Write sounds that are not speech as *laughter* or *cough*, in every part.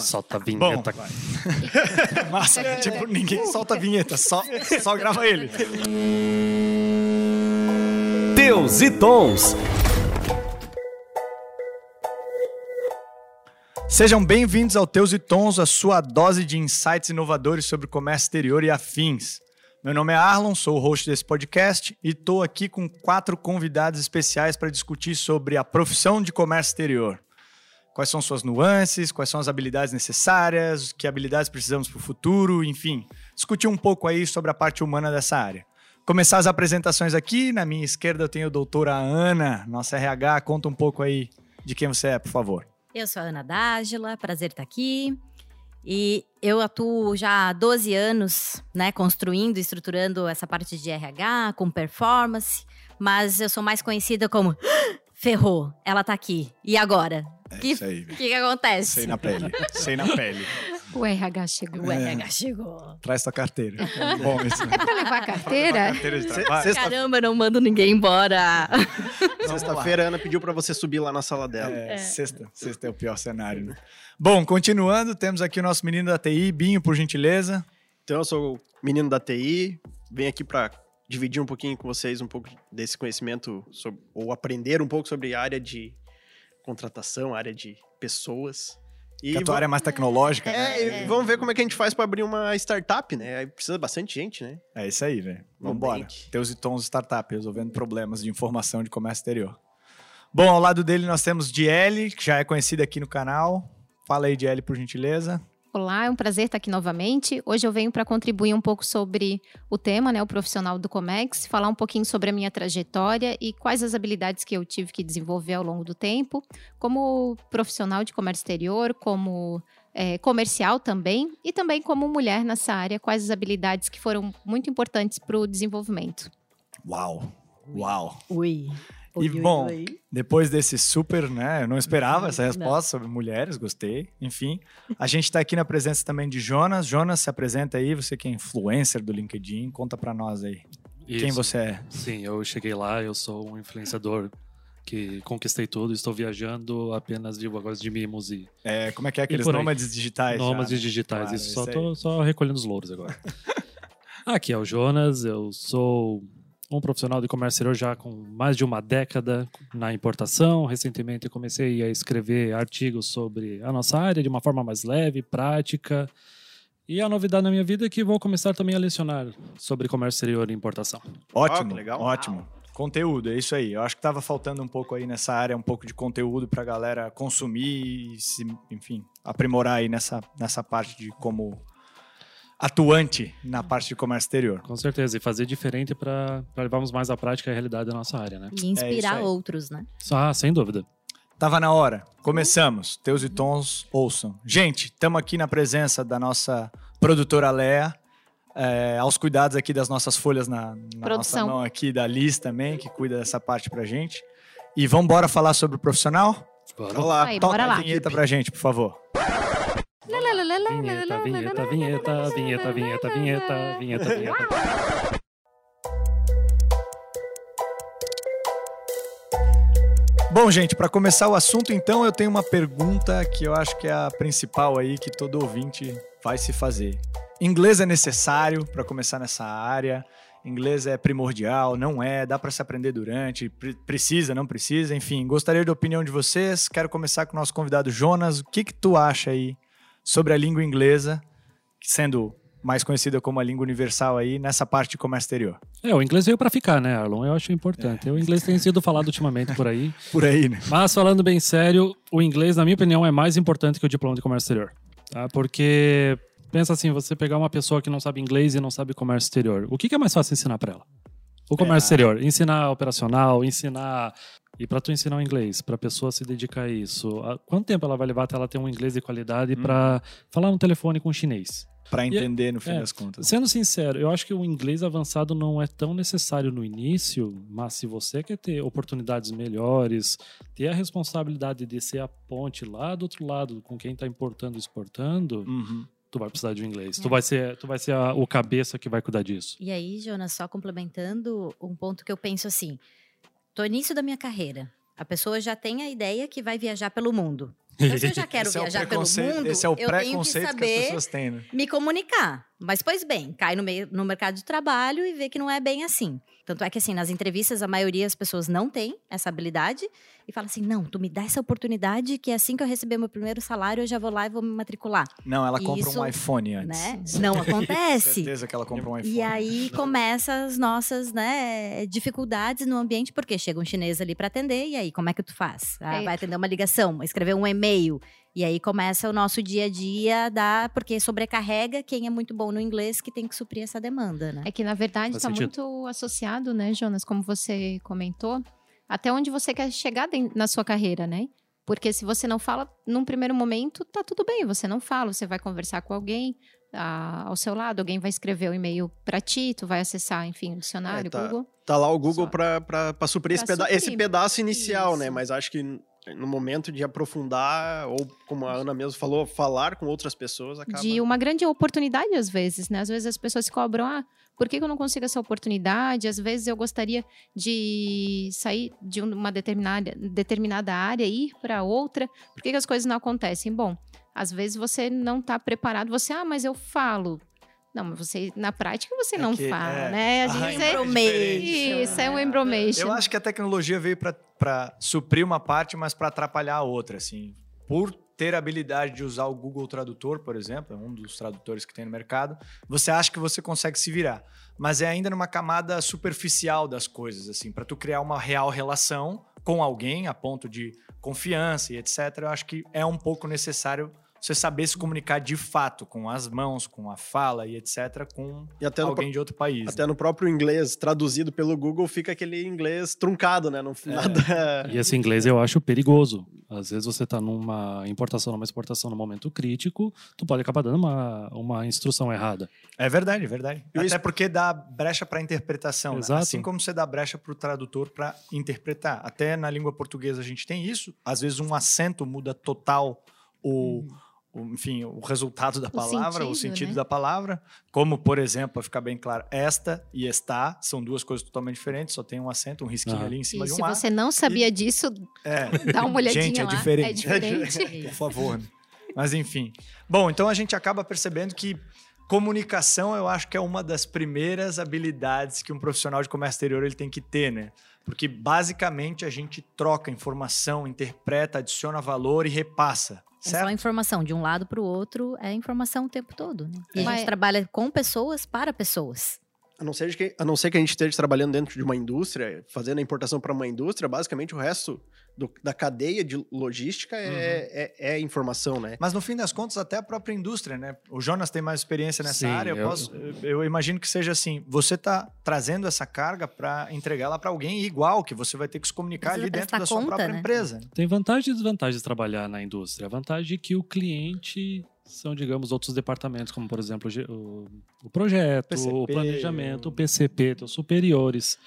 Solta a vinheta. Bom, *laughs* Massa, tipo, ninguém solta a vinheta, só, só grava ele. Teus e Tons. Sejam bem-vindos ao Teus e Tons, a sua dose de insights inovadores sobre comércio exterior e afins. Meu nome é Arlon, sou o host desse podcast e estou aqui com quatro convidados especiais para discutir sobre a profissão de comércio exterior. Quais são suas nuances, quais são as habilidades necessárias, que habilidades precisamos para o futuro, enfim, discutir um pouco aí sobre a parte humana dessa área. Começar as apresentações aqui, na minha esquerda eu tenho a doutora Ana, nossa RH, conta um pouco aí de quem você é, por favor. Eu sou a Ana Dágila, prazer estar aqui. E eu atuo já há 12 anos, né, construindo estruturando essa parte de RH, com performance, mas eu sou mais conhecida como *gasps* ferrou, ela tá aqui. E agora? É que, isso aí, O que, que acontece? Sei na pele, sei na pele. O RH chegou. O RH chegou. Traz tua carteira. É bom isso, né? É pra levar a carteira? Carteira de trabalho. Sexta- Caramba, não mando ninguém embora. Sexta-feira a Ana pediu pra você subir lá na sala dela. É, sexta. Sexta é o pior cenário, né? Bom, continuando, temos aqui o nosso menino da TI, Binho, por gentileza. Então eu sou o menino da TI, venho aqui pra dividir um pouquinho com vocês um pouco desse conhecimento sobre, ou aprender um pouco sobre a área de contratação, área de pessoas. E Que a tua va- área é mais tecnológica, né? é, e vamos ver como é que a gente faz pra abrir uma startup, né? Aí precisa bastante gente, né? É isso aí, velho. Vambora. Nubank. Teus e Tons Startup, resolvendo problemas de informação de comércio exterior. Bom, ao lado dele nós temos Diele, que já é conhecida aqui no canal. Fala aí, Diele, por gentileza. Olá, é um prazer estar aqui novamente. Hoje eu venho para contribuir um pouco sobre o tema, né, o profissional do Comex, falar um pouquinho sobre a minha trajetória e quais as habilidades que eu tive que desenvolver ao longo do tempo, como profissional de comércio exterior, como eh, comercial também, e também como mulher nessa área, quais as habilidades que foram muito importantes para o desenvolvimento. Uau! Uau! Ui. E bom, depois desse super, né? Eu não esperava essa resposta sobre mulheres, gostei. Enfim, a gente está aqui na presença também de Jonas. Jonas, se apresenta aí, você que é influencer do LinkedIn, conta para nós aí. Quem Isso. você é? Sim, eu cheguei lá, eu sou um influenciador que conquistei tudo, estou viajando, apenas vivo agora de mimos e É, como é que é aqueles nômades digitais? nômades né? digitais. Claro, Isso, só tô só recolhendo os louros agora. *laughs* Aqui é o Jonas, eu sou um profissional de comércio exterior já com mais de uma década na importação. Recentemente eu comecei a escrever artigos sobre a nossa área de uma forma mais leve, prática. E a novidade na minha vida é que vou começar também a lecionar sobre comércio exterior e importação. Ótimo, legal. ótimo. Conteúdo, é isso aí. Eu acho que tava faltando um pouco aí nessa área, um pouco de conteúdo pra galera consumir e, se, enfim, aprimorar aí nessa, nessa parte de como atuante na parte de comércio exterior. Com certeza, e fazer diferente para levarmos mais à prática a realidade da nossa área, né? E inspirar aí. outros, né? Ah, sem dúvida. Tava na hora. Começamos. Teus e Tons, ouçam. Gente, estamos aqui na presença da nossa produtora Lea, é, aos cuidados aqui das nossas folhas na, na nossa Produção. mão aqui, da Liz também, que cuida dessa parte pra gente. E vamos embora falar sobre o profissional? Bora Bora lá. Aí, Toca bora a lá. vinheta pra gente, por favor. Vinheta, vinheta, vinheta, vinheta, vinheta, vinheta, vinheta, vinheta. Bom, gente, para começar o assunto, então, eu tenho uma pergunta que eu acho que é a principal aí que todo ouvinte vai se fazer. Inglês é necessário para começar nessa área? Inglês é primordial? Não é? Dá para se aprender durante? Pre- precisa? Não precisa? Enfim, gostaria da opinião de vocês. Quero começar com o nosso convidado Jonas. O que que tu acha aí sobre a língua inglesa, sendo mais conhecida como a língua universal aí nessa parte de comércio exterior? É, o inglês veio para ficar, né, Arlon? Eu acho importante. O inglês tem sido falado ultimamente por aí. *laughs* Por aí, né? Mas falando bem sério, o inglês, na minha opinião, é mais importante que o diploma de comércio exterior. Tá? Porque, pensa assim, você pegar uma pessoa que não sabe inglês e não sabe comércio exterior, o que que é mais fácil ensinar para ela? O comércio É. exterior. Ensinar operacional, ensinar... E para tu ensinar o inglês, para a pessoa se dedicar a isso, a- quanto tempo ela vai levar até ela ter um inglês de qualidade para falar no telefone com um chinês? Para entender no fim é, das contas. Sendo sincero, eu acho que o inglês avançado não é tão necessário no início, mas se você quer ter oportunidades melhores, ter a responsabilidade de ser a ponte lá do outro lado com quem está importando e exportando, Uhum. tu vai precisar de um inglês. Tu É. vai ser, tu vai ser a- o cabeça que vai cuidar disso. E aí, Jonas, só complementando um ponto que eu penso assim: tô início da minha carreira. A pessoa já tem a ideia que vai viajar pelo mundo. *laughs* Então, se eu já quero esse é viajar pelo preconceito- mundo, Esse é o eu tenho que preconceito que, as saber pessoas têm, né? me comunicar. Mas, pois bem, cai no, meio, no mercado de trabalho e vê que não é bem assim. Tanto é que, assim, nas entrevistas, a maioria das pessoas não tem essa habilidade e fala assim: não, tu me dá essa oportunidade que assim que eu receber meu primeiro salário, eu já vou lá e vou me matricular. Não, ela compra Isso, um iPhone antes. Né? Não *laughs* acontece. Certeza que ela compra um iPhone. E aí começa as nossas né, dificuldades no ambiente, porque chega um chinês ali para atender, e aí como é que tu faz? Ah, É. vai atender uma ligação, escrever um e-mail. E aí começa o nosso dia a dia da. Porque sobrecarrega quem é muito bom no inglês que tem que suprir essa demanda, né? É que, na verdade, está muito associado, né, Jonas, como você comentou, até onde você quer chegar na sua carreira, né? Porque se você não fala, num primeiro momento, tá tudo bem, você não fala, você vai conversar com alguém ah, ao seu lado, alguém vai escrever o e-mail para ti, tu vai acessar, enfim, o dicionário, É, tá. Google. Tá lá o Google Só. pra, pra, suprir esse, Pra peda suprir. esse pedaço inicial, né? Isso. Mas acho que no momento de aprofundar, ou como a Ana mesmo falou, falar com outras pessoas, acaba... de uma grande oportunidade às vezes, né? Às vezes as pessoas se cobram, ah, por que eu não consigo essa oportunidade? Às vezes eu gostaria de sair de um- uma determinada, determinada área e ir para outra. Por que, que as coisas não acontecem? Bom, às vezes você não está preparado, você, ah, mas eu falo. Não, mas você, na prática, você É não que- fala, é. né? A Ah, gente é diferente. Isso, é um embromation. Eu acho que a tecnologia veio para suprir uma parte, mas para atrapalhar a outra, assim. Por ter a habilidade de usar o Google Tradutor, por exemplo, é um dos tradutores que tem no mercado, você acha que você consegue se virar. Mas é ainda numa camada superficial das coisas, assim, para tu criar uma real relação com alguém a ponto de confiança e etc. Eu acho que é um pouco necessário você saber se comunicar de fato com as mãos, com a fala e etc, com E até no, alguém de outro país. até no próprio inglês, traduzido pelo Google, fica aquele inglês truncado, né? Não, É. nada... *laughs* E esse inglês eu acho perigoso. Às vezes você está numa importação, numa exportação num momento crítico, tu pode acabar dando uma, uma instrução errada. É verdade, é verdade. Eu Até es- porque dá brecha para interpretação. né? Exato. Assim como você dá brecha para o tradutor para interpretar. Até na língua portuguesa a gente tem isso. Às vezes um acento muda total o, o- enfim, o resultado da palavra, o sentido, sentido né? da palavra. Como, por exemplo, para ficar bem claro, esta e está são duas coisas totalmente diferentes. Só tem um acento, um risquinho Aham. ali em cima E de se um A. você não sabia disso, É. *laughs* dá uma olhadinha Gente, é lá. diferente. É diferente. *laughs* Por favor. né? Mas enfim. Bom, então a gente acaba percebendo que comunicação eu acho que é uma das primeiras habilidades que um profissional de comércio exterior ele tem que ter, né? Porque basicamente a gente troca informação, interpreta, adiciona valor e repassa. É só Certo? informação de um lado para o outro, é informação o tempo todo. Né? E a Mas- gente trabalha com pessoas para pessoas. A não, ser que, a não ser que a gente esteja trabalhando dentro de uma indústria, fazendo a importação para uma indústria, basicamente o resto do- da cadeia de logística é, Uhum. é, é informação, né? Mas no fim das contas, até a própria indústria, né? O Jonas tem mais experiência nessa Sim, área. Eu, eu- posso- eu imagino que seja assim: você está trazendo essa carga para entregá-la para alguém igual, que você vai ter que se comunicar ali dentro da sua conta, própria né? empresa. Tem vantagem e desvantagem de trabalhar na indústria. A vantagem é que o cliente são, digamos, outros departamentos, como, por exemplo, o o, projeto, PCP, o planejamento, o PCP, teus superiores.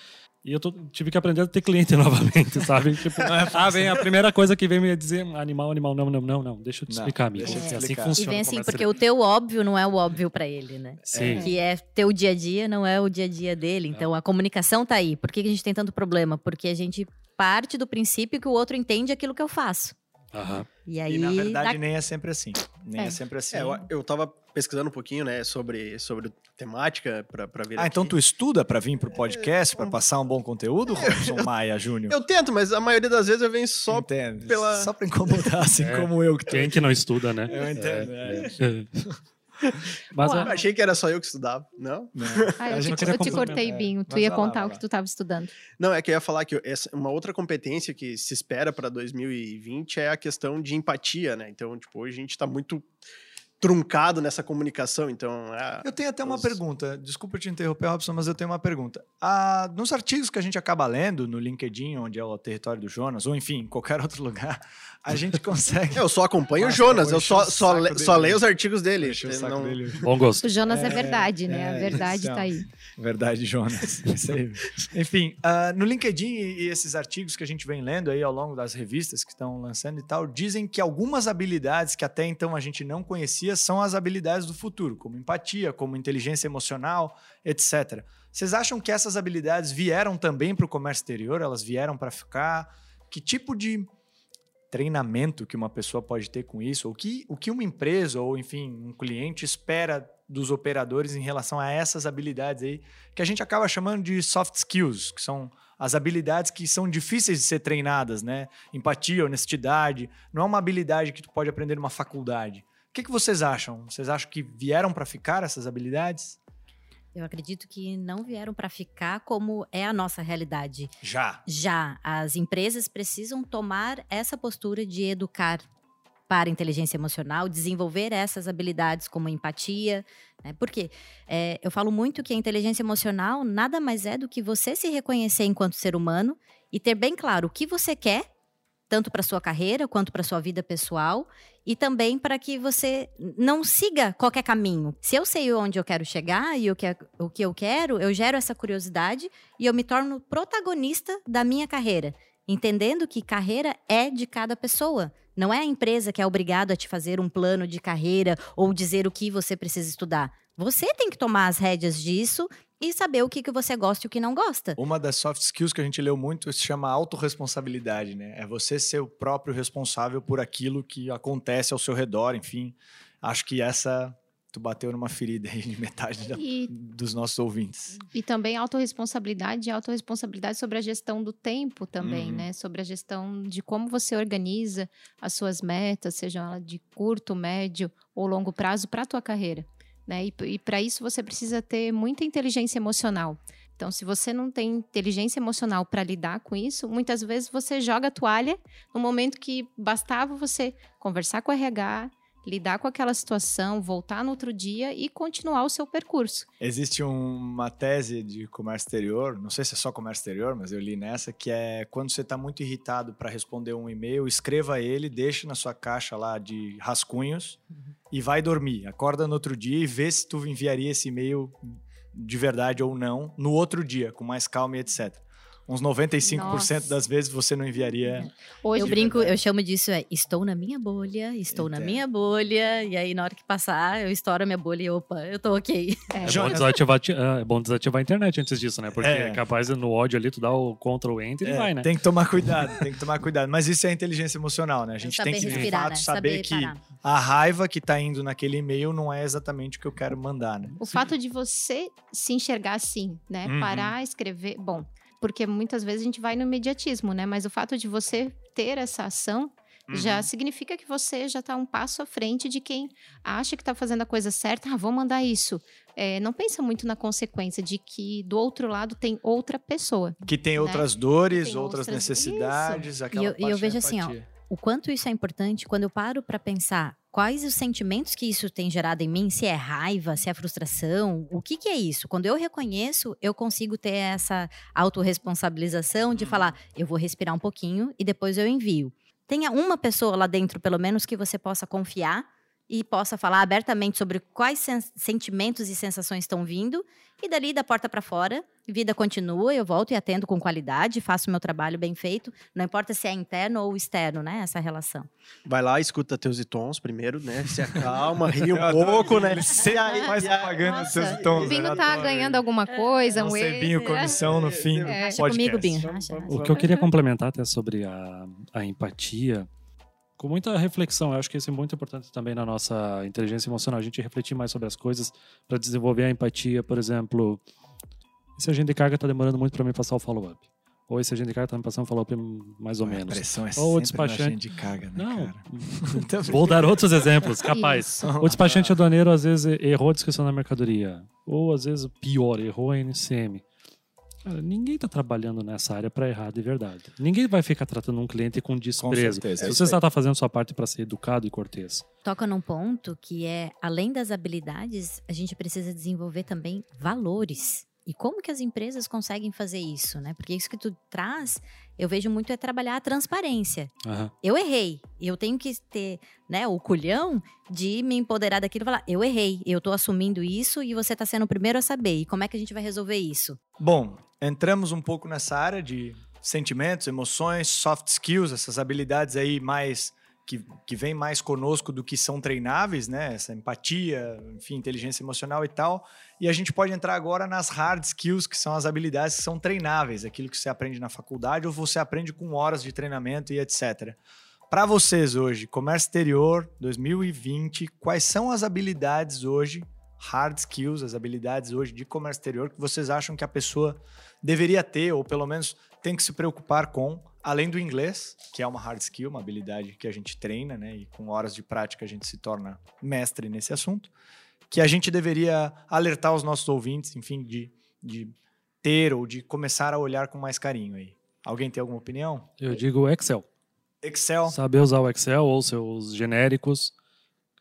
E eu tô- tive que aprender a ter cliente *laughs* novamente, sabe? Tipo, *laughs* ah, vem a primeira coisa que vem me dizer, animal, animal, não, não, não, não, deixa eu te Não, explicar, amigo. deixa eu te É assim que explicar. E funciona. vem o assim, comércio porque o teu óbvio não é o óbvio para ele, né? Sim. Que é teu dia a dia, não é o dia a dia dele. Então a comunicação tá aí. Por que a gente tem tanto problema? Porque a gente parte do princípio que o outro entende aquilo que eu faço. Aham. E aí E na verdade dá- nem é sempre assim. Nem é, É. sempre assim. É, eu, eu tava pesquisando um pouquinho, né, sobre, sobre temática para vir Ah, aqui. então tu estuda para vir pro podcast, para passar um bom conteúdo, Robson Maia Júnior? Eu tento, mas a maioria das vezes eu venho só... entendo. pela- Só para incomodar, assim É. como eu que tô. Quem que não estuda, né? Eu entendo. Mas Achei que era só eu que estudava. Não? Ah, A eu, gente te, eu te cortei. Binho. Tu Mas ia lá, contar vai o lá. que tu estava estudando. Não, é que eu ia falar que essa, uma outra competência que se espera para 2020 é a questão de empatia, né? Então, tipo, hoje a gente tá muito truncado nessa comunicação, então... é- Eu tenho até uma Os- pergunta. Desculpa te interromper, Robson, mas eu tenho uma pergunta. Ah, nos artigos que a gente acaba lendo no LinkedIn, onde é o território do Jonas, ou enfim, em qualquer *laughs* outro lugar, a gente consegue. Eu só acompanho Nossa, o Jonas, eu eu só, só, le- só leio os artigos dele. Enche o saco Não- dele. bom gosto. O Jonas é, É, verdade, né? é, a verdade então. tá aí. Verdade, Jonas. *laughs* Isso aí. Enfim, ah, no LinkedIn e e esses artigos que a gente vem lendo aí ao longo das revistas que estão lançando e tal, dizem que algumas habilidades que até então a gente não conhecia são as habilidades do futuro, como empatia, como inteligência emocional, etc. Vocês acham que essas habilidades vieram também para o comércio exterior? Elas vieram para ficar? Que tipo de treinamento que uma pessoa pode ter com isso? O que, o que uma empresa ou, enfim, um cliente espera dos operadores em relação a essas habilidades aí, que a gente acaba chamando de soft skills, que são as habilidades que são difíceis de ser treinadas, né? Empatia, honestidade, não é uma habilidade que tu pode aprender numa faculdade. O que, que vocês acham? Vocês acham que vieram para ficar essas habilidades? Eu acredito que não vieram para ficar como é a nossa realidade. Já. Já as empresas precisam tomar essa postura de educar para a inteligência emocional, desenvolver essas habilidades como empatia. Né? Porque é, eu falo muito que a inteligência emocional nada mais é do que você se reconhecer enquanto ser humano e ter bem claro o que você quer, tanto para sua carreira quanto para sua vida pessoal, e também para que você não siga qualquer caminho. Se eu sei onde eu quero chegar e o que, o que eu quero, eu gero essa curiosidade e eu me torno protagonista da minha carreira entendendo que carreira é de cada pessoa. Não é a empresa que é obrigada a te fazer um plano de carreira ou dizer o que você precisa estudar. Você tem que tomar as rédeas disso e saber o que, que você gosta e o que não gosta. Uma das soft skills que a gente leu muito se chama autorresponsabilidade, né? É você ser o próprio responsável por aquilo que acontece ao seu redor, enfim. Acho que essa tu bateu numa ferida aí de metade da, E- dos nossos ouvintes. E também autorresponsabilidade e autorresponsabilidade sobre a gestão do tempo também, Uhum. né? Sobre a gestão de como você organiza as suas metas, sejam elas de curto, médio ou longo prazo para a tua carreira, né? E, e para isso você precisa ter muita inteligência emocional. Então, se você não tem inteligência emocional para lidar com isso, muitas vezes você joga a toalha no momento que bastava você conversar com o RH, lidar com aquela situação, voltar no outro dia e continuar o seu percurso. Existe uma tese de comércio exterior, não sei se é só comércio exterior, mas eu li nessa, que é quando você está muito irritado para responder um e-mail, escreva ele, deixe na sua caixa lá de rascunhos e vai dormir. Acorda no outro dia e vê se tu enviaria esse e-mail de verdade ou não no outro dia, com mais calma e etc. Uns 95% Nossa. das vezes você não enviaria. Hoje, eu brinco, eu chamo disso é estou na minha bolha, estou na Entendo. minha bolha, e aí na hora que passar, eu estouro a minha bolha e opa, eu tô ok. é, É bom, desativar, ti- é bom desativar a internet antes disso, né? Porque É. é capaz no ódio ali, tu dá o Ctrl Enter e É, vai, né? Tem que tomar cuidado, tem que tomar cuidado. Mas isso é inteligência emocional, né? A gente saber tem que, de fato, né? saber, que parar. a raiva que tá indo naquele e-mail não é exatamente o que eu quero mandar, né? O fato de você se enxergar assim, né? Uhum. Parar, escrever. Bom, porque muitas vezes a gente vai no imediatismo, né? Mas o fato de você ter essa ação Uhum. já significa que você já está um passo à frente de quem acha que está fazendo a coisa certa. Ah, vou mandar isso. É, não pensa muito na consequência de que do outro lado tem outra pessoa. Que tem né? outras dores, Tem outras outras- necessidades, aquela E eu- e eu vejo assim, ó. O quanto isso é importante quando eu paro para pensar quais os sentimentos que isso tem gerado em mim, se é raiva, se é frustração, o que que é isso? Quando eu reconheço, eu consigo ter essa autorresponsabilização de falar, eu vou respirar um pouquinho e depois eu envio. Tenha uma pessoa lá dentro, pelo menos, que você possa confiar e possa falar abertamente sobre quais sen- sentimentos e sensações estão vindo e dali da porta para fora, vida continua, eu volto e atendo com qualidade, faço meu trabalho bem feito, não importa se é interno ou externo, né, essa relação. Vai lá, escuta teus e tons primeiro, né? Se acalma, *laughs* ri um pouco, né? sempre aí- faz aí- propaganda dos seus tons. o Binho eu tá adoro ganhando alguma coisa, um Um extra. cebinho, comissão no fim do É. Podcast. comigo, Binho. Acha. O que eu queria complementar até sobre a, a empatia, com muita reflexão, eu acho que isso é muito importante também na nossa inteligência emocional, a gente refletir mais sobre as coisas para desenvolver a empatia, por exemplo, esse agente de carga está demorando muito para me passar o follow-up. Ou esse agente de carga está me passando o follow-up mais ou A menos. pressão é Ou o despachante. gente caga, né, Não, cara? *laughs* Então, vou dar outros exemplos, capaz. Isso. O despachante aduaneiro às vezes errou a descrição da mercadoria. Ou às vezes, pior, errou a NCM. Cara, ninguém tá trabalhando nessa área para errar de verdade. Ninguém vai ficar tratando um cliente com Com desprezo. certeza. é Se você só tá fazendo sua parte para ser educado e cortês. Toca num ponto que é, além das habilidades, a gente precisa desenvolver também valores. E como que as empresas conseguem fazer isso, né? Porque isso que tu traz, eu vejo muito é trabalhar a transparência. Aham. Eu errei. Eu tenho que ter, né, o culhão de me empoderar daquilo e falar, eu errei, eu tô assumindo isso e você tá sendo o primeiro a saber. E como é que a gente vai resolver isso? Bom, entramos um pouco nessa área de sentimentos, emoções, soft skills, essas habilidades aí mais que, que vêm mais conosco do que são treináveis, né? Essa empatia, enfim, inteligência emocional e tal. E a gente pode entrar agora nas hard skills, que são as habilidades que são treináveis, aquilo que você aprende na faculdade ou você aprende com horas de treinamento e etc. Para vocês hoje, comércio exterior 2020, quais são as habilidades hoje, hard skills, as habilidades hoje de comércio exterior que vocês acham que a pessoa deveria ter ou pelo menos tem que se preocupar com, além do inglês, que é uma hard skill, uma habilidade que a gente treina, né, e com horas de prática a gente se torna mestre nesse assunto, que a gente deveria alertar os nossos ouvintes, enfim, de, de ter ou de começar a olhar com mais carinho aí. Alguém tem alguma opinião? Eu digo Excel. Excel. Saber usar o Excel ou seus genéricos.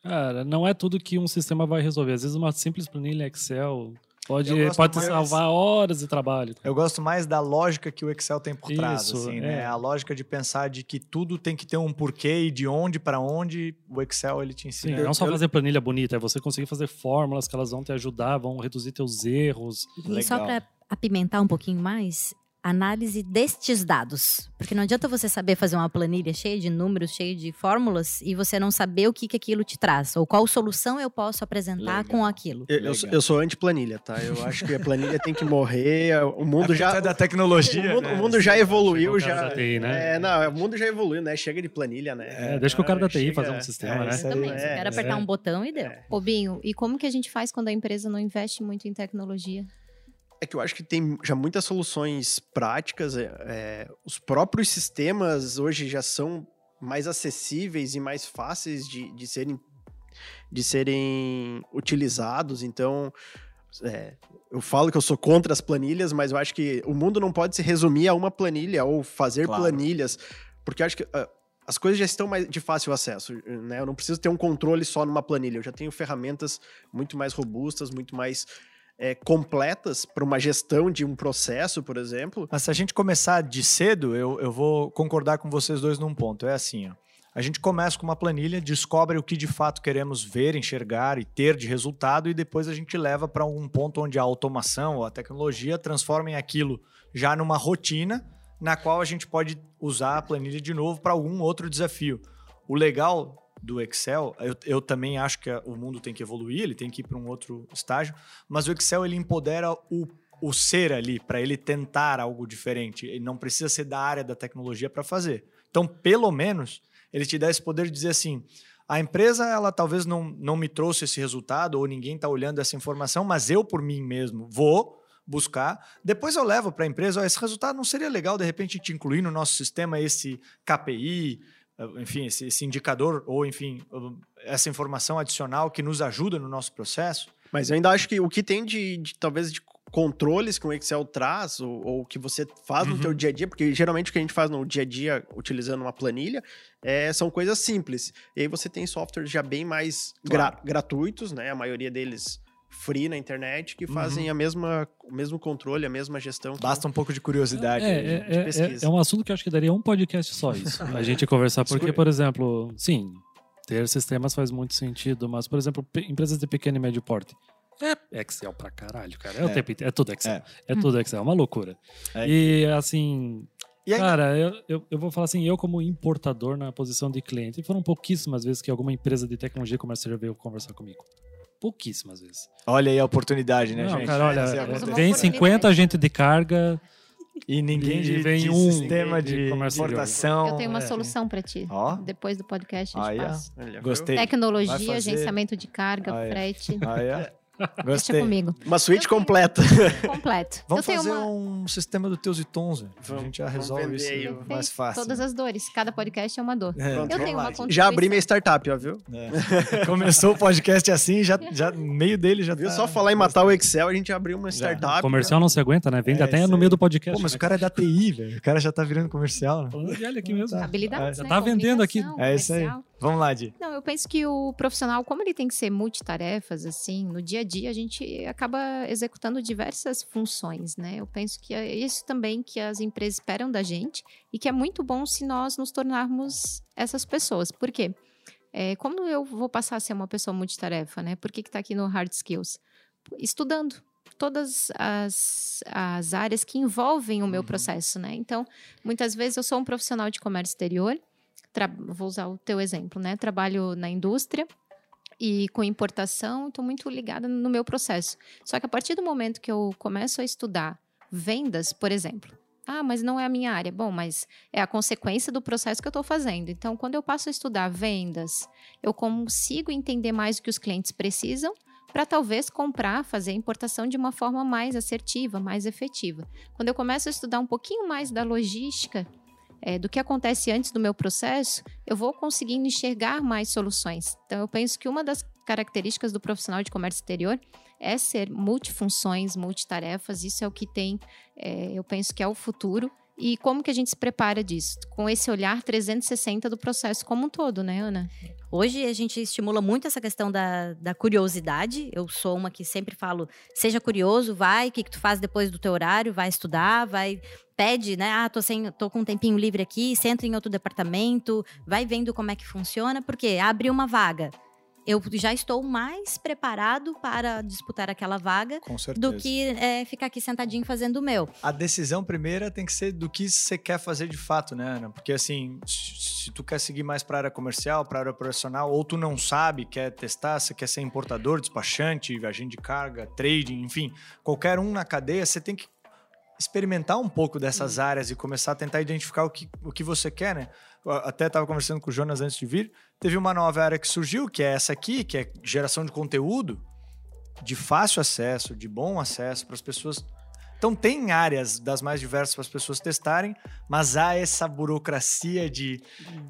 Cara, não é tudo que um sistema vai resolver. Às vezes uma simples planilha Excel pode, pode mais- salvar horas de trabalho. Eu gosto mais da lógica que o Excel tem por trás, Isso, assim, é. né? A lógica de pensar de que tudo tem que ter um porquê e de onde para onde o Excel ele te Sim, ensina. não só fazer planilha bonita, é você conseguir fazer fórmulas que elas vão te ajudar, vão reduzir teus erros. E só Legal. para apimentar um pouquinho mais, análise destes dados. Porque não adianta você saber fazer uma planilha cheia de números, cheia de fórmulas, e você não saber o que, que aquilo te traz, ou qual solução eu posso apresentar Legal. com aquilo. Eu, eu sou, eu sou anti-planilha, tá? Eu acho que a planilha tem que morrer. O mundo É já. é da tecnologia. o mundo, né? o mundo já evoluiu, o já. da TI, né? É, não, o mundo já evoluiu, né? Chega de planilha, né? É, deixa que o cara da TI chega- fazer um sistema, é, né? só É, quero apertar é. um botão e deu. Ô, Binho, e como que a gente faz quando a empresa não investe muito em tecnologia? É que eu acho que tem já muitas soluções práticas. é, é, os próprios sistemas hoje já são mais acessíveis e mais fáceis de, de serem de serem utilizados. Então, é, eu falo que eu sou contra as planilhas, mas eu acho que o mundo não pode se resumir a uma planilha ou fazer Claro. planilhas, porque eu acho que ah, as coisas já estão mais de fácil acesso, né? Eu não preciso ter um controle só numa planilha. Eu já tenho ferramentas muito mais robustas, muito mais é, completas para uma gestão de um processo, por exemplo. Mas se a gente começar de cedo, eu, eu vou concordar com vocês dois num ponto. É assim, ó. A gente começa com uma planilha, descobre o que de fato queremos ver, enxergar e ter de resultado, e depois a gente leva para um ponto onde a automação ou a tecnologia transformem aquilo já numa rotina, na qual a gente pode usar a planilha de novo para algum outro desafio. O legal do Excel, eu, eu também acho que o mundo tem que evoluir, ele tem que ir para um outro estágio, mas o Excel ele empodera o, o ser ali para ele tentar algo diferente. Ele não precisa ser da área da tecnologia para fazer. Então, pelo menos, ele te dá esse poder de dizer assim: a empresa ela talvez não, não me trouxe esse resultado ou ninguém está olhando essa informação, mas eu por mim mesmo vou buscar. Depois eu levo para a empresa, ó, esse resultado não seria legal de repente te incluir no nosso sistema esse KPI, enfim, esse, esse indicador ou enfim, essa informação adicional que nos ajuda no nosso processo. Mas eu ainda acho que o que tem de, de, talvez de controles que o Excel traz, ou, ou que você faz no Uhum. teu dia a dia, porque geralmente o que a gente faz no dia a dia utilizando uma planilha é, são coisas simples. E aí você tem softwares já bem mais gra- Claro. gratuitos, né? A maioria deles free na internet, que fazem Uhum. a mesma, o mesmo controle, a mesma gestão. Basta um pouco de curiosidade. É, é, gente. é- pesquisa. é um assunto que eu acho que daria um podcast só isso. a gente conversar. Porque, por exemplo, sim, ter sistemas faz muito sentido, mas, por exemplo, empresas de pequeno e médio porte. É Excel pra caralho, cara. É, o É. tempo inteiro. É tudo Excel. É. É, tudo Excel. É uma loucura. É. E, assim, E aí, Cara, eu, eu, eu vou falar assim, eu como importador na posição de cliente, foram pouquíssimas vezes que alguma empresa de tecnologia comercial veio conversar comigo. Pouquíssimas vezes. olha aí a oportunidade, né, Não, gente? cara, olha, é a vem oportunidade. 50 agentes de carga, E ninguém E de, vem de um sistema de de importação. Eu tenho uma é. solução para ti. Ó. Depois do podcast eu te Aí, ó. passo. Olha, viu? Gostei. Tecnologia, agenciamento de carga, Ah, é. frete. Aí, *laughs* ó. Deixa Gostei. comigo. Uma suíte completa. Completo. Vamos eu tenho fazer uma... um sistema do teus e tons, velho. A gente já resolve isso aí, mais fácil. Todas as dores. Cada podcast é uma dor. É, Pronto, Eu tenho lá, uma Já abri minha startup, ó, viu? É. Começou o podcast assim, já, já no meio dele já Viu? tá... Só falar em matar o Excel, a gente abriu uma startup. o comercial não se aguenta, né? Vende É, até no meio do podcast. Pô, mas né? o cara é da TI, velho. O cara já tá virando comercial, né? Falando de ele aqui mesmo. Habilidades, Já né? tá vendendo aqui. É isso aí. Vamos lá, Di. Não, eu penso que o profissional, como ele tem que ser multitarefas, assim, no dia a dia a gente acaba executando diversas funções, né? Eu penso que é isso também que as empresas esperam da gente e que é muito bom se nós nos tornarmos essas pessoas. Por quê? É, como eu vou passar a ser uma pessoa multitarefa, né? Por que que tá aqui no Hard Skills? Estudando todas as, as áreas que envolvem o meu processo, né? Então, muitas vezes eu sou um profissional de comércio exterior, vou usar o teu exemplo, né? Trabalho na indústria e com importação, estou muito ligada no meu processo. Só que a partir do momento que eu começo a estudar vendas, por exemplo, Ah, mas não é a minha área. Bom, mas é a consequência do processo que eu estou fazendo. Então, quando eu passo a estudar vendas, eu consigo entender mais o que os clientes precisam para talvez comprar, fazer a importação de uma forma mais assertiva, mais efetiva. Quando eu começo a estudar um pouquinho mais da logística, é, do que acontece antes do meu processo, eu vou conseguindo enxergar mais soluções. Então, eu penso que uma das características do profissional de comércio exterior é ser multifunções, multitarefas. Isso é o que tem, é, eu penso que é o futuro. E como que a gente se prepara disso? Com esse olhar 360 do processo como um todo, né, Ana? Hoje a gente estimula muito essa questão da, da curiosidade. Eu sou uma que sempre falo: seja curioso, vai, o que, que tu faz depois do teu horário, vai estudar, vai. Pede, né? Ah, tô, sem, tô com um tempinho livre aqui, senta em outro departamento, vai vendo como é que funciona, porque abre uma vaga eu já estou mais preparado para disputar aquela vaga do que é, ficar aqui sentadinho fazendo o meu. A decisão primeira tem que ser do que você quer fazer de fato, né, Ana? Porque assim, se tu quer seguir mais para a área comercial, para a área profissional, ou tu não sabe, quer testar, você quer ser importador, despachante, agente de carga, trading, enfim, qualquer um na cadeia, você tem que experimentar um pouco dessas áreas e começar a tentar identificar o que, o que você quer, né? Até estava conversando com o Jonas antes de vir, teve uma nova área que surgiu, que é essa aqui, que é geração de conteúdo de fácil acesso, de bom acesso para as pessoas. Então tem áreas das mais diversas para as pessoas testarem, mas há essa burocracia de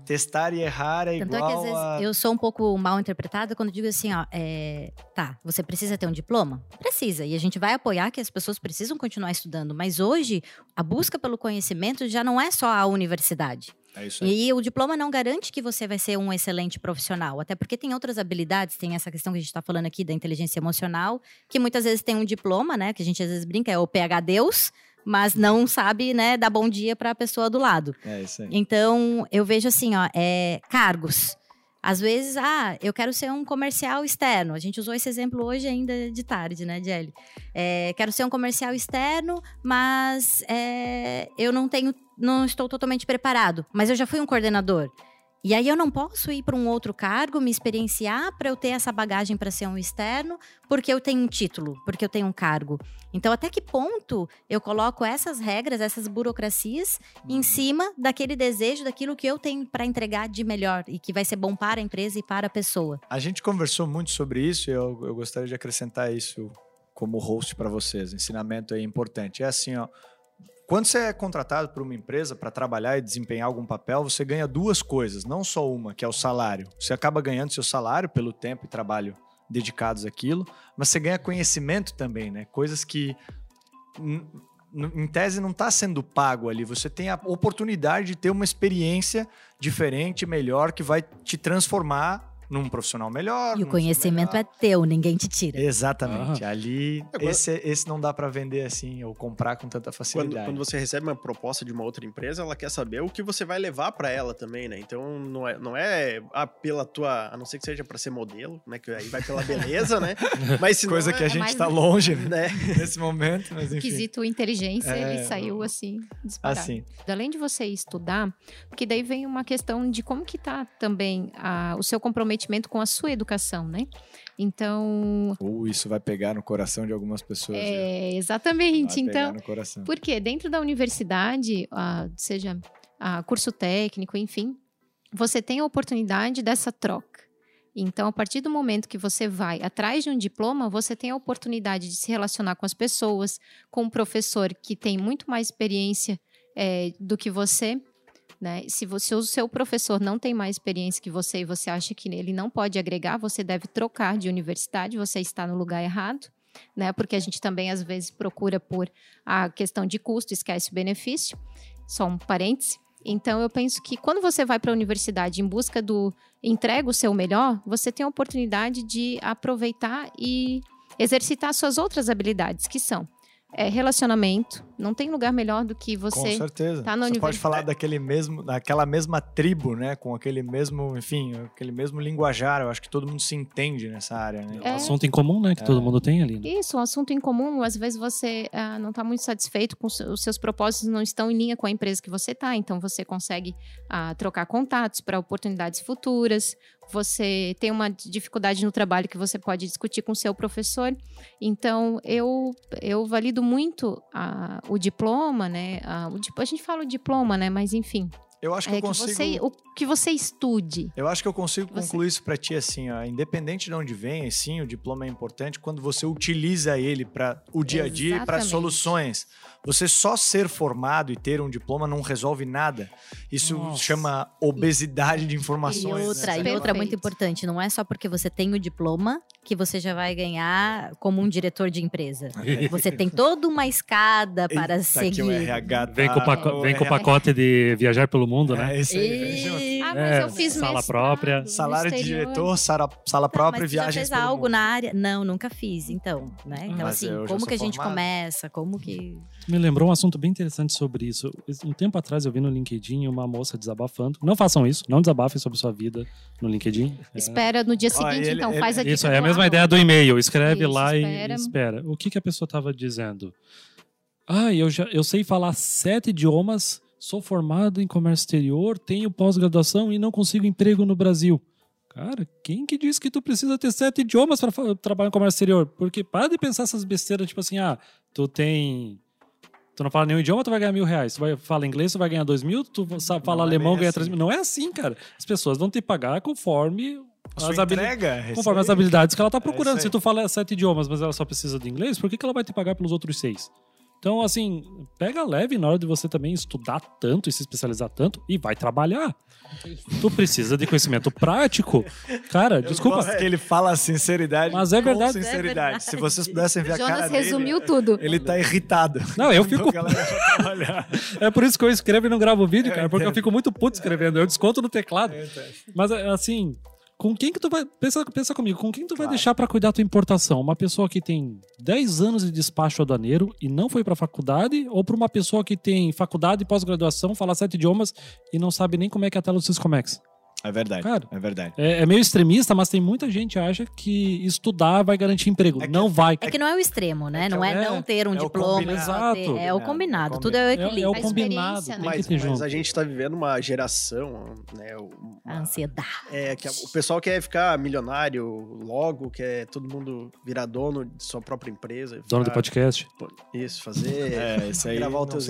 testar e errar é Tanto igual é que às vezes a... eu sou um pouco mal interpretada quando digo assim, ó, é, tá, você precisa ter um diploma? Precisa, e a gente vai apoiar que as pessoas precisam continuar estudando, mas hoje a busca pelo conhecimento já não é só a universidade. É isso aí. E o diploma não garante que você vai ser um excelente profissional, até porque tem outras habilidades, tem essa questão que a gente está falando aqui da inteligência emocional, que muitas vezes tem um diploma, né, que a gente às vezes brinca, é o PH Deus, mas não sabe, né, dar bom dia para a pessoa do lado. É isso aí. Então, eu vejo assim, ó, é, cargos. Às vezes, ah, eu quero ser um comercial externo. A gente usou esse exemplo hoje ainda de tarde, né, Jelly? É, quero ser um comercial externo, mas é, eu não tenho, não estou totalmente preparado. Mas eu já fui um coordenador. E aí eu não posso ir para um outro cargo, me experienciar para eu ter essa bagagem para ser um externo, porque eu tenho um título, porque eu tenho um cargo. Então, até que ponto eu coloco essas regras, essas burocracias em cima daquele desejo, daquilo que eu tenho para entregar de melhor e que vai ser bom para a empresa e para a pessoa? A gente conversou muito sobre isso e eu, eu gostaria de acrescentar isso como host para vocês. Ensinamento é importante. É assim, ó. Quando você é contratado por uma empresa para trabalhar e desempenhar algum papel, você ganha duas coisas, não só uma, que é o salário. Você acaba ganhando seu salário pelo tempo e trabalho dedicados àquilo, mas você ganha conhecimento também, né? Coisas que em tese não está sendo pago ali. Você tem a oportunidade de ter uma experiência diferente, melhor, que vai te transformar num profissional melhor. E o conhecimento melhor. é teu, ninguém te tira. Exatamente. Ali, É, quando- esse, esse não dá para vender assim ou comprar com tanta Quando, facilidade. quando você recebe uma proposta de uma outra empresa, ela quer saber o que você vai levar pra ela também, né? Então não é, não é ah, pela tua. A não ser que seja pra ser modelo, né? Que aí vai pela beleza, né? *laughs* Mas se Coisa que a é gente mais- tá longe né, né? *laughs* nesse momento, mas enfim. Quesito inteligência, É, ele saiu assim, disparado. Assim, Além de você estudar, porque daí vem uma questão de como que tá também a- o seu comprometimento com a sua educação, né? Então, ou isso vai pegar no coração de algumas pessoas. é, Vai exatamente. pegar Então, no coração. Porque dentro da universidade, ah, seja ah, curso técnico, enfim, você tem a oportunidade dessa troca. Então, a partir do momento que você vai atrás de um diploma, você tem a oportunidade de se relacionar com as pessoas, com um professor que tem muito mais experiência eh, do que você. Né? Se você, o seu professor não tem mais experiência que você e você acha que ele não pode agregar, você deve trocar de universidade, você está no lugar errado. Né? Porque a gente também às vezes procura por a questão de custo, esquece o benefício. Só um parêntese. Então, eu penso que quando você vai para a universidade em busca do entrega o seu melhor, você tem a oportunidade de aproveitar e exercitar suas outras habilidades, que são é, relacionamento. Não tem lugar melhor do que Com você certeza. tá na você pode falar daquele mesmo, daquela mesma tribo, né? Com aquele mesmo, enfim, aquele mesmo linguajar. Eu acho que todo mundo se entende nessa área, né? É. Assunto em comum, né? Que todo mundo tem ali. né? Isso, um assunto em comum. Às vezes você ah, não está muito satisfeito com os os seus propósitos, não estão em linha com a empresa que você está. Então você consegue ah, trocar contatos para oportunidades futuras. Você tem uma dificuldade no trabalho que você pode discutir com o seu professor. Então, eu, eu valido muito a- o diploma, né? A, o a gente fala o diploma, né? Mas, enfim, Eu acho que é eu que consigo. você, o que você estude. Eu acho que eu consigo Você- concluir isso pra ti assim, ó, independente de onde vem, sim, o diploma é importante quando você utiliza ele para o dia a dia e para soluções. Você só ser formado e ter um diploma não resolve nada. Isso Nossa. chama obesidade de E informações. outra, né? e outra muito importante, não é só porque você tem o diploma que você já vai ganhar como um diretor de empresa. *laughs* Você tem toda uma escada para Eita, seguir. que o RH Vem com, o tá- paco- o vem com o pacote de viajar pelo mundo, né? É, isso aí, vem. E- Ah, mas É, eu fiz sala mestrado própria. Salário de diretor, sala, sala Tá, própria e mas você fez algo mundo. na área? Não, nunca fiz. Então, né? Então, Mas assim, como que a gente formado. começa? Como que. Me lembrou um assunto bem interessante sobre isso. Um tempo atrás eu vi no LinkedIn uma moça desabafando. Não façam isso, não desabafem sobre sua vida no LinkedIn. É, Espera no dia Ó, seguinte, ele- então, ele- faz a dica Isso é a mesma ideia do e-mail. Escreve Isso, lá espera. e espera. O que, que a pessoa estava dizendo? Ah, eu, já, eu sei falar sete idiomas, sou formado em comércio exterior, tenho pós-graduação e não consigo emprego no Brasil. Cara, quem que disse que tu precisa ter sete idiomas para trabalhar em comércio exterior? Porque para de pensar essas besteiras, tipo assim, ah, tu tem. Tu não fala nenhum idioma, tu vai ganhar mil reais. Tu vai, fala inglês, tu vai ganhar dois mil. Tu sabe, fala Não é alemão, ganha assim. três mil. Não é assim, cara. As pessoas vão te pagar conforme sua as entrega, é conforme as habilidades que ela está isso procurando. aí. Se tu fala sete idiomas, mas ela só precisa de inglês, por que, que ela vai te pagar pelos outros seis? Então, assim, pega leve na hora de você também estudar tanto e se especializar tanto e vai trabalhar. Tu precisa de conhecimento prático. Cara, Eu desculpa. gosto que ele fala a sinceridade. Mas é com verdade. sinceridade. É verdade. Se vocês pudessem ver a cara Jonas dele, resumiu tudo. ele tá irritado. Não, eu Então, fico. trabalhar. *laughs* É por isso que eu escrevo e não gravo vídeo, cara, porque eu fico muito puto escrevendo. Eu desconto no teclado. Mas assim, com quem que tu vai. Pensa, pensa comigo, com quem tu vai Claro. deixar pra cuidar da tua importação? Uma pessoa que tem 10 anos de despacho aduaneiro e não foi pra faculdade, ou pra uma pessoa que tem faculdade e pós-graduação, fala sete idiomas e não sabe nem como é que é a tela do Syscomex? É verdade. Cara. É verdade. É, é meio extremista, mas tem muita gente que acha que estudar vai garantir emprego. É que- não vai. É que não é o extremo, né? É não é, é- não ter um é diploma. ter- Exato. É o combinado. é o Tudo é o É, é equilíbrio. o A combinado. experiência, Tem né? que Mas, mas a gente tá vivendo uma geração, né? uma- A ansiedade. é, que o pessoal quer ficar milionário logo, quer todo mundo virar dono de sua própria empresa. Dono do podcast. Isso, fazer. É, esse aí *laughs* gravar os teus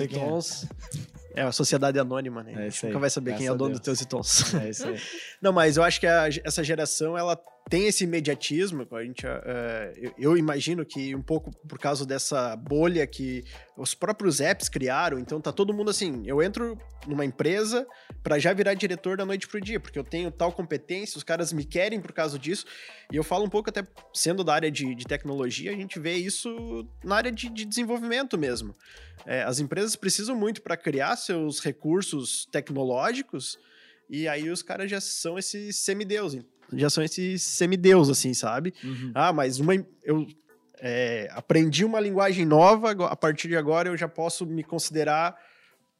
é. a sociedade anônima, né? É nunca vai saber quem é o Graças dono dos teus itons. É isso aí. *laughs* Não, mas eu acho que a- essa geração, ela tem esse imediatismo. A gente, eh, eu, eu imagino que um pouco por causa dessa bolha que os próprios apps criaram. Então tá todo mundo assim, eu entro numa empresa para já virar diretor da noite pro dia, porque eu tenho tal competência, os caras me querem por causa disso. E eu falo um pouco até sendo da área de, de tecnologia, a gente vê isso na área de, de desenvolvimento mesmo. É, as empresas precisam muito para criar seus recursos tecnológicos e aí os caras já são esses semideus, já são esses semideus, assim, sabe? Uhum. Ah, mas uma, eu é, aprendi uma linguagem nova, a partir de agora eu já posso me considerar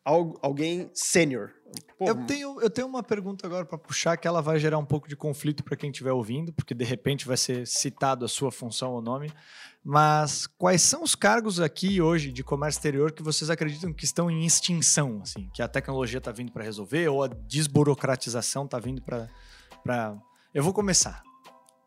al- alguém sênior. Pô, Eu tenho, eu tenho uma pergunta agora para puxar que ela vai gerar um pouco de conflito para quem estiver ouvindo, porque de repente vai ser citado a sua função ou nome. Mas quais são os cargos aqui hoje de comércio exterior que vocês acreditam que estão em extinção, assim, que a tecnologia está vindo para resolver ou a desburocratização está vindo para Eu vou começar.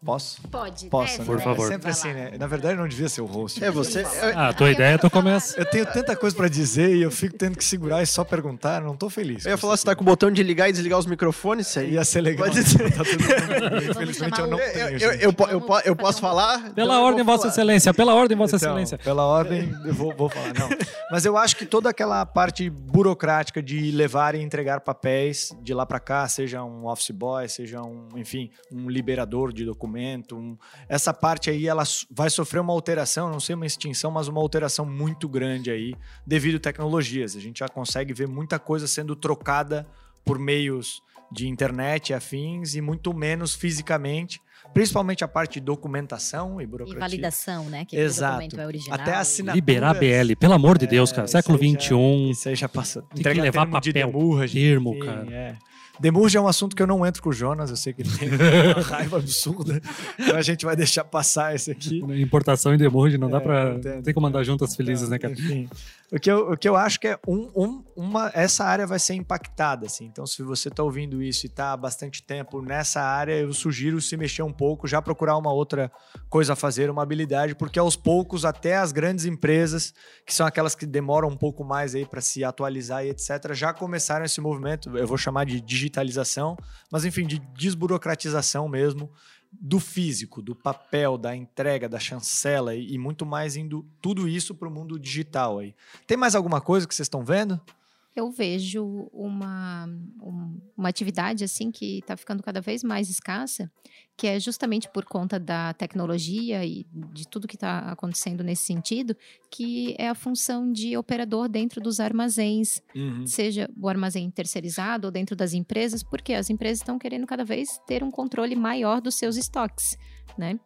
Posso? Pode. Posso, deve, né? Por favor. É sempre assim, né? Na verdade, não devia ser o host. é você. Ah, a tua ideia é tu começa. Eu tenho tanta coisa para dizer e eu fico tendo que segurar e só perguntar, não tô feliz. eu ia falar se tá com o botão de ligar e desligar os microfones, isso aí. Ia ser legal. Pode dizer. Tá. *laughs* Infelizmente eu não Eu, tenho. eu, eu, eu, eu posso falar? Então Pela eu ordem, Vossa falar. Excelência. Pela ordem, Vossa Então, Excelência. Pela ordem, eu vou, vou falar, não. Mas eu acho que toda aquela parte burocrática de levar e entregar papéis de lá para cá, seja um office boy, seja um, enfim, um liberador de documento, um- essa parte aí ela vai sofrer uma alteração, não sei uma extinção, mas uma alteração muito grande aí devido a tecnologias. A gente já consegue ver muita coisa sendo trocada por meios de internet e afins e muito menos fisicamente, principalmente a parte de documentação e E burocracia. validação, né? Que Exato. é original. Até a assinatura. Liberar BL, pelo amor de Deus, cara. É, Século XXI. Isso aí já passou. que Entrega levar termo de papel, demurge, termo, cara. É. Demurge é um assunto que eu não entro com o Jonas, eu sei que ele tem uma *laughs* raiva absurda. Então a gente vai deixar passar esse aqui. Importação e demurge, não dá É, pra. entendo. Tem como andar juntas felizes, né, cara? Enfim. O que eu, o que eu acho que é um, um- uma, essa área vai ser impactada, assim. Então, se você está ouvindo isso e está há bastante tempo nessa área, eu sugiro se mexer um pouco, já procurar uma outra coisa a fazer, uma habilidade, porque aos poucos até as grandes empresas, que são aquelas que demoram um pouco mais aí para se atualizar e etc, já começaram esse movimento, eu vou chamar de digitalização, mas enfim, de desburocratização mesmo do físico, do papel, da entrega, da chancela e, e muito mais indo tudo isso para o mundo digital aí. Tem mais alguma coisa que vocês estão vendo? Eu vejo uma, um- uma atividade assim que está ficando cada vez mais escassa, que é justamente por conta da tecnologia e de tudo que está acontecendo nesse sentido, que é a função de operador dentro dos armazéns, seja o armazém terceirizado ou dentro das empresas, porque as empresas estão querendo cada vez ter um controle maior dos seus estoques, né?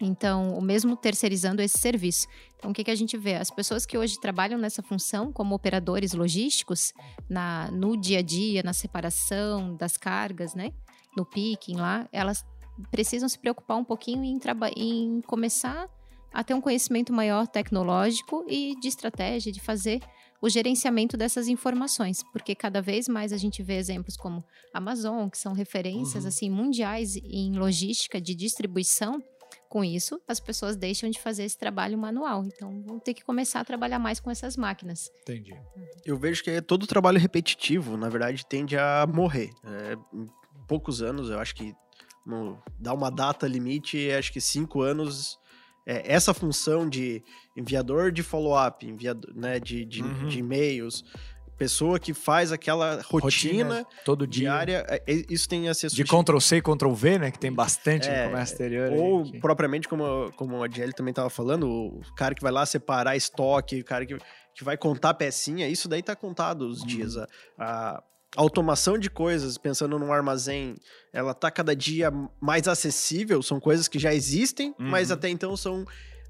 Então, o mesmo terceirizando esse serviço. Então, o que, que a gente vê? As pessoas que hoje trabalham nessa função como operadores logísticos, na, no dia a dia, na separação das cargas, né? No picking lá, elas precisam se preocupar um pouquinho em, em começar a ter um conhecimento maior tecnológico e de estratégia, de fazer o gerenciamento dessas informações, porque cada vez mais a gente vê exemplos como Amazon, que são referências Uhum. assim mundiais em logística de distribuição. Com isso, as pessoas deixam de fazer esse trabalho manual. Então, vão ter que começar a trabalhar mais com essas máquinas. Entendi. Eu vejo que é todo trabalho repetitivo, na verdade, tende a morrer. É, em poucos anos, eu acho que no, dá uma data limite, acho que cinco anos. é, essa função de enviador de follow-up, enviador né, de, de, Uhum. de e-mails, pessoa que faz aquela rotina, todo dia. diária, é, é, isso tem a ser De. Ctrl C, Ctrl V, né? Que tem bastante É, no comércio exterior. aí, Ou que- propriamente, como, como a Jelly também estava falando, o cara que vai lá separar estoque, o cara que, que vai contar pecinha, isso daí tá contado os Uhum. dias. A, a automação de coisas, pensando num armazém, ela tá cada dia mais acessível, são coisas que já existem, mas Uhum. até então são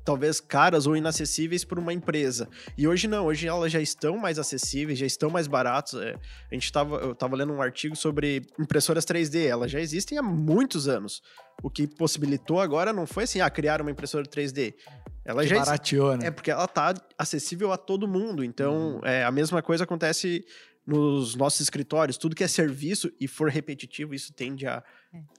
talvez caras ou inacessíveis por uma empresa. E hoje não, hoje elas já estão mais acessíveis, já estão mais baratos. É, a gente tava, eu tava lendo um artigo sobre impressoras 3D, elas já existem há muitos anos. O que possibilitou agora não foi assim, ah, criar uma impressora 3D. Ela que já barateou, né? É porque ela tá acessível a todo mundo. Então, é, a mesma coisa acontece nos nossos escritórios. Tudo que é serviço e for repetitivo, isso tende a,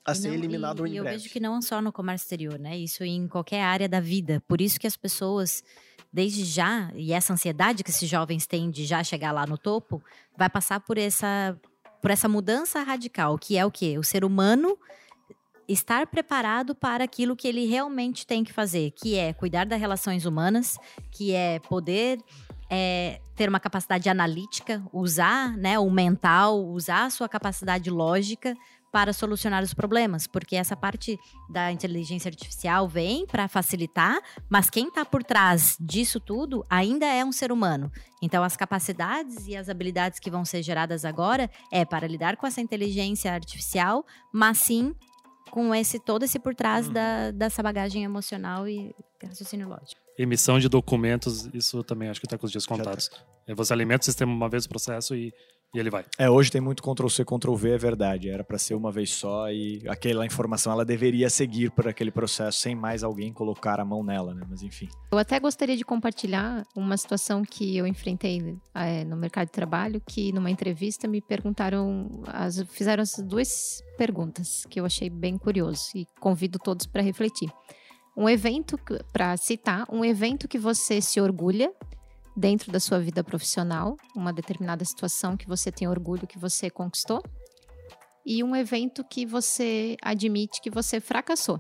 a E ser não- eliminado e, em e eu breve. vejo que não só no comércio exterior, né? Isso em qualquer área da vida. Por isso que as pessoas, desde já, e essa ansiedade que esses jovens têm de já chegar lá no topo, vai passar por essa, por essa mudança radical, que é o quê? O ser humano estar preparado para aquilo que ele realmente tem que fazer, que é cuidar das relações humanas, que é poder é, ter uma capacidade analítica, usar né, o mental, usar a sua capacidade lógica para solucionar os problemas, porque essa parte da inteligência artificial vem para facilitar, mas quem está por trás disso tudo ainda é um ser humano. Então, as capacidades e as habilidades que vão ser geradas agora é para lidar com essa inteligência artificial, mas sim com esse todo esse por trás Uhum. da, dessa bagagem emocional e raciocínio lógico. Emissão de documentos, isso também acho que está com os dias tá. contados. É, Você alimenta o sistema uma vez o processo e, e ele vai. É, hoje tem muito Ctrl C, Ctrl V, é verdade. Era para ser uma vez só e aquela informação ela deveria seguir por aquele processo sem mais alguém colocar a mão nela, né? Mas enfim. Eu até gostaria de compartilhar uma situação que eu enfrentei eh, no mercado de trabalho, que numa entrevista me perguntaram, as- fizeram as duas perguntas que eu achei bem curioso e convido todos para refletir. Um evento, para citar, um evento que você se orgulha dentro da sua vida profissional, uma determinada situação que você tem orgulho que você conquistou, e um evento que você admite que você fracassou.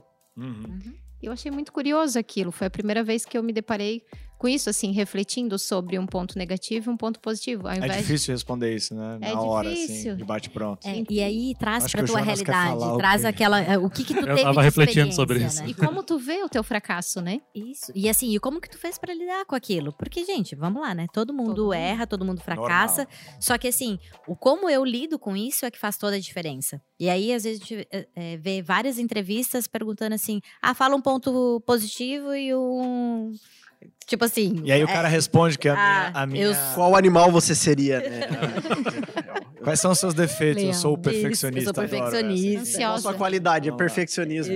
Eu achei muito curioso aquilo. Foi a primeira vez que eu me deparei com isso, assim, refletindo sobre um ponto negativo e um ponto positivo. Ao É invés de- difícil responder isso, né? É Na hora, assim, difícil. de bate pronto. É, e aí traz para tua realidade, o traz aquela é, o que que tu Eu teve tava de refletindo sobre experiência, isso. né? E como tu vê o teu fracasso, né? Isso. E assim, e como que tu fez para lidar com aquilo? Porque, gente, vamos lá, né? Todo mundo Todo mundo. erra, todo mundo fracassa. Só que assim, o como eu lido com isso é que faz toda a diferença. E aí, às vezes, a gente é, vê várias entrevistas perguntando assim: ah, fala um ponto positivo e um. Tipo assim. E aí o é, cara responde que a minha. Ah, a minha- eu *laughs* Qual animal você seria, né? *laughs* *laughs* Quais são os seus defeitos? Eu Leão. sou o perfeccionista. eu sou perfeccionista. Qual a sua qualidade? É perfeccionismo.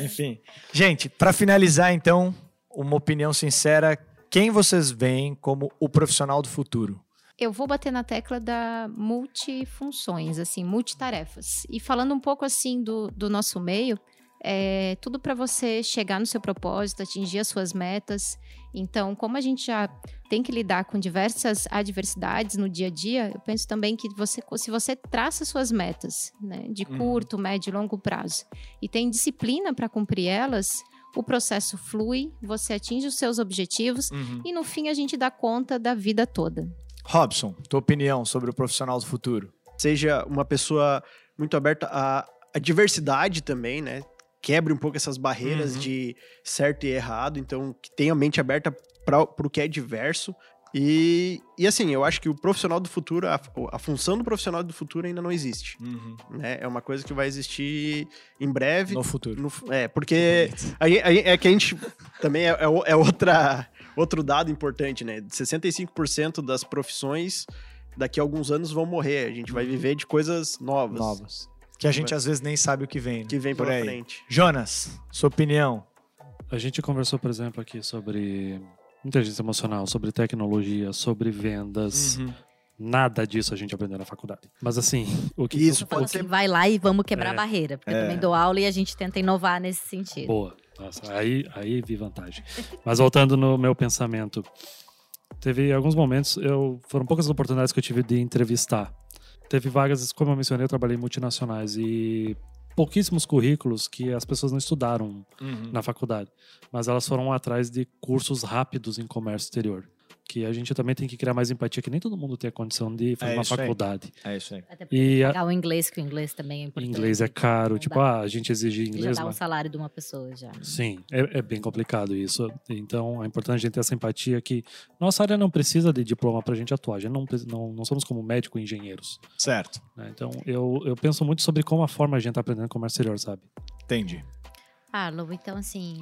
Enfim. Gente, para finalizar, então, uma opinião sincera. quem vocês veem como o profissional do futuro? Eu vou bater na tecla da multifunções, assim, multitarefas. E falando um pouco assim do, do nosso meio, é tudo para você chegar no seu propósito, atingir as suas metas. Então, como a gente já tem que lidar com diversas adversidades no dia a dia, eu penso também que você, se você traça suas metas, né, de Uhum. curto, médio e longo prazo, e tem disciplina para cumprir elas, o processo flui, você atinge os seus objetivos e no fim a gente dá conta da vida toda. Robson, tua opinião sobre o profissional do futuro? Seja uma pessoa muito aberta à, à diversidade também, né? Quebre um pouco essas barreiras Uhum. de certo e errado, então que tenha a mente aberta para o que é diverso. E, e assim, eu acho que o profissional do futuro, a, a função do profissional do futuro ainda não existe. Né? É uma coisa que vai existir em breve. No futuro. No- é, porque a a é que a gente também é, é é outra, outro dado importante, né? 65% das profissões daqui a alguns anos vão morrer. A gente vai viver de coisas novas, Novas. Que a gente às vezes nem sabe o que vem. né? que vem por pela aí. frente. Jonas, sua opinião? A gente conversou, por exemplo, aqui sobre inteligência emocional, sobre tecnologia, sobre vendas. Uhum. Nada disso a gente aprendeu na faculdade. Mas assim, o que Isso pode ser que vai lá e vamos quebrar É. a barreira, porque É. eu também dou aula e a gente tenta inovar nesse sentido. Boa. Nossa, aí, aí vi vantagem. Mas voltando no meu pensamento, teve alguns momentos, eu foram poucas as oportunidades que eu tive de entrevistar. Teve vagas, como eu mencionei, eu trabalhei em multinacionais e pouquíssimos currículos que as pessoas não estudaram Uhum. na faculdade, mas elas foram atrás de cursos rápidos em comércio exterior. Que a gente também tem que criar mais empatia, que nem todo mundo tem a condição de fazer É uma isso aí. faculdade. É isso aí. Até porque E a- pagar o inglês, que o inglês também é importante. inglês é caro, tipo, dá. ah, a gente exige Já inglês, dá um mas salário de uma pessoa já. Sim, é, é bem complicado isso. Então é importante a gente ter essa empatia que nossa área não precisa de diploma para a gente atuar. A gente não, não, não somos como médico e engenheiros. Certo. né? Então eu, eu penso muito sobre como a forma a gente está aprendendo comércio exterior, sabe? Entendi. Ah, Lu, então assim,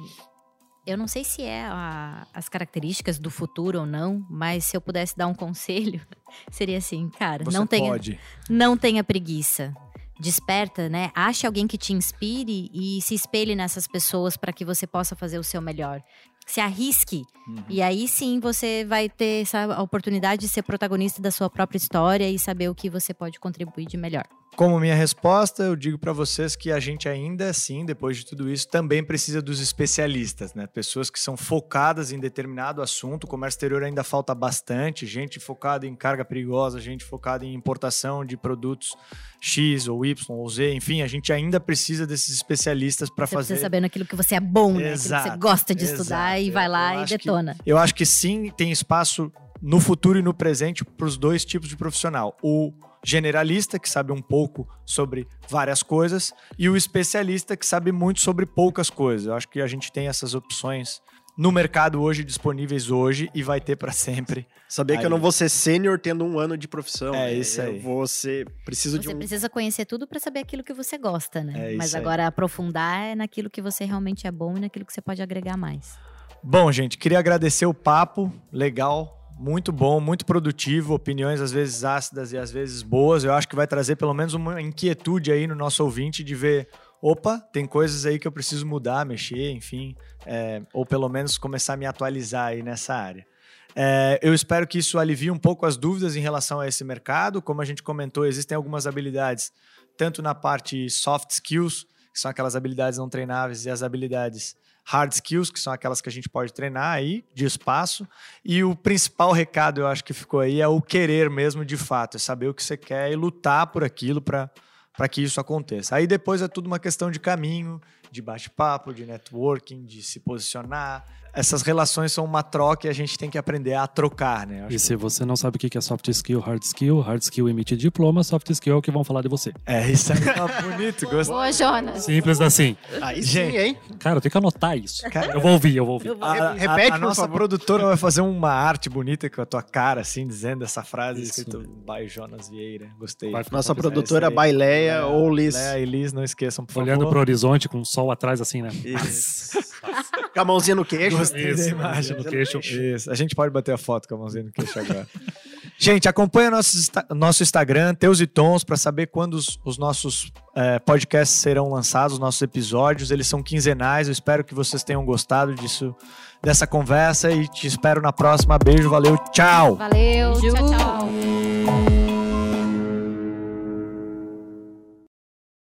eu não sei se é a- as características do futuro ou não, mas se eu pudesse dar um conselho, *laughs* seria assim, cara, Você não tenha, pode. não tenha preguiça. Desperta, né? Ache alguém que te inspire e se espelhe nessas pessoas para que você possa fazer o seu melhor. Se arrisque Uhum. e aí sim você vai ter essa oportunidade de ser protagonista da sua própria história e saber o que você pode contribuir de melhor. Como minha resposta, eu digo para vocês que a gente ainda assim, depois de tudo isso, também precisa dos especialistas, né? Pessoas que são focadas em determinado assunto. O comércio exterior ainda falta bastante, gente focada em carga perigosa, gente focada em importação de produtos X ou Y ou Z, enfim, a gente ainda precisa desses especialistas para Você fazer precisa saber naquilo que você é bom, né? Aquilo que Exato, você gosta de estudar exato. e vai Eu lá e acho que- detona. Eu acho que sim, tem espaço no futuro e no presente para os dois tipos de profissional. O generalista, que sabe um pouco sobre várias coisas, e o especialista, que sabe muito sobre poucas coisas. Eu acho que a gente tem essas opções no mercado hoje, disponíveis hoje, e vai ter para sempre. Saber que Aí. eu não vou ser sênior tendo um ano de profissão. É né? isso aí. Eu vou ser. Preciso de Você um. precisa conhecer tudo para saber aquilo que você gosta, né? É Mas aí. agora aprofundar é naquilo que você realmente é bom e naquilo que você pode agregar mais. Bom, gente, queria agradecer o papo, legal, muito bom, muito produtivo, opiniões às vezes ácidas e às vezes boas. Eu acho que vai trazer pelo menos uma inquietude aí no nosso ouvinte de ver, opa, tem coisas aí que eu preciso mudar, mexer, enfim, é, ou pelo menos começar a me atualizar aí nessa área. É, eu espero que isso alivie um pouco as dúvidas em relação a esse mercado. Como a gente comentou, existem algumas habilidades, tanto na parte soft skills, que são aquelas habilidades não treináveis, e as habilidades hard skills, que são aquelas que a gente pode treinar aí, de espaço. E o principal recado, eu acho que ficou aí, é o querer mesmo de fato, é saber o que você quer e lutar por aquilo para que isso aconteça. Aí depois é tudo uma questão de caminho, de bate-papo, de networking, de se posicionar. Essas relações são uma troca e a gente tem que aprender a trocar, né? Eu acho E se você não sabe o que é soft skill, hard skill, hard skill emite diploma, soft skill é o que vão falar de você. É, isso aí tá bonito, gostei. Boa, Jonas. Simples assim. Aí Gente. sim, hein? Cara, eu tenho que anotar isso. Cara, Eu vou ouvir, eu vou ouvir. A, a- Repete, a por nossa favor. produtora vai fazer uma arte bonita com a tua cara, assim, dizendo essa frase, Isso. escrito by Jonas Vieira. Gostei. Nossa É produtora aí. Baileia Léa- ou Liz. Léa e Liz, não esqueçam, por Olhando favor. pro horizonte com o sol atrás, assim, né? Isso. Com a mãozinha no queixo. Gostei Isso, da imagem. no queixo. Isso. A gente pode bater a foto com a mãozinha no queixo agora. Gente, acompanha nosso, nosso Instagram, Teus e Tons, para saber quando os, os nossos é, podcasts serão lançados, os nossos episódios. Eles são quinzenais. Eu espero que vocês tenham gostado disso, dessa conversa e te espero na próxima. Beijo, valeu, tchau! Valeu, Beijo. tchau, tchau.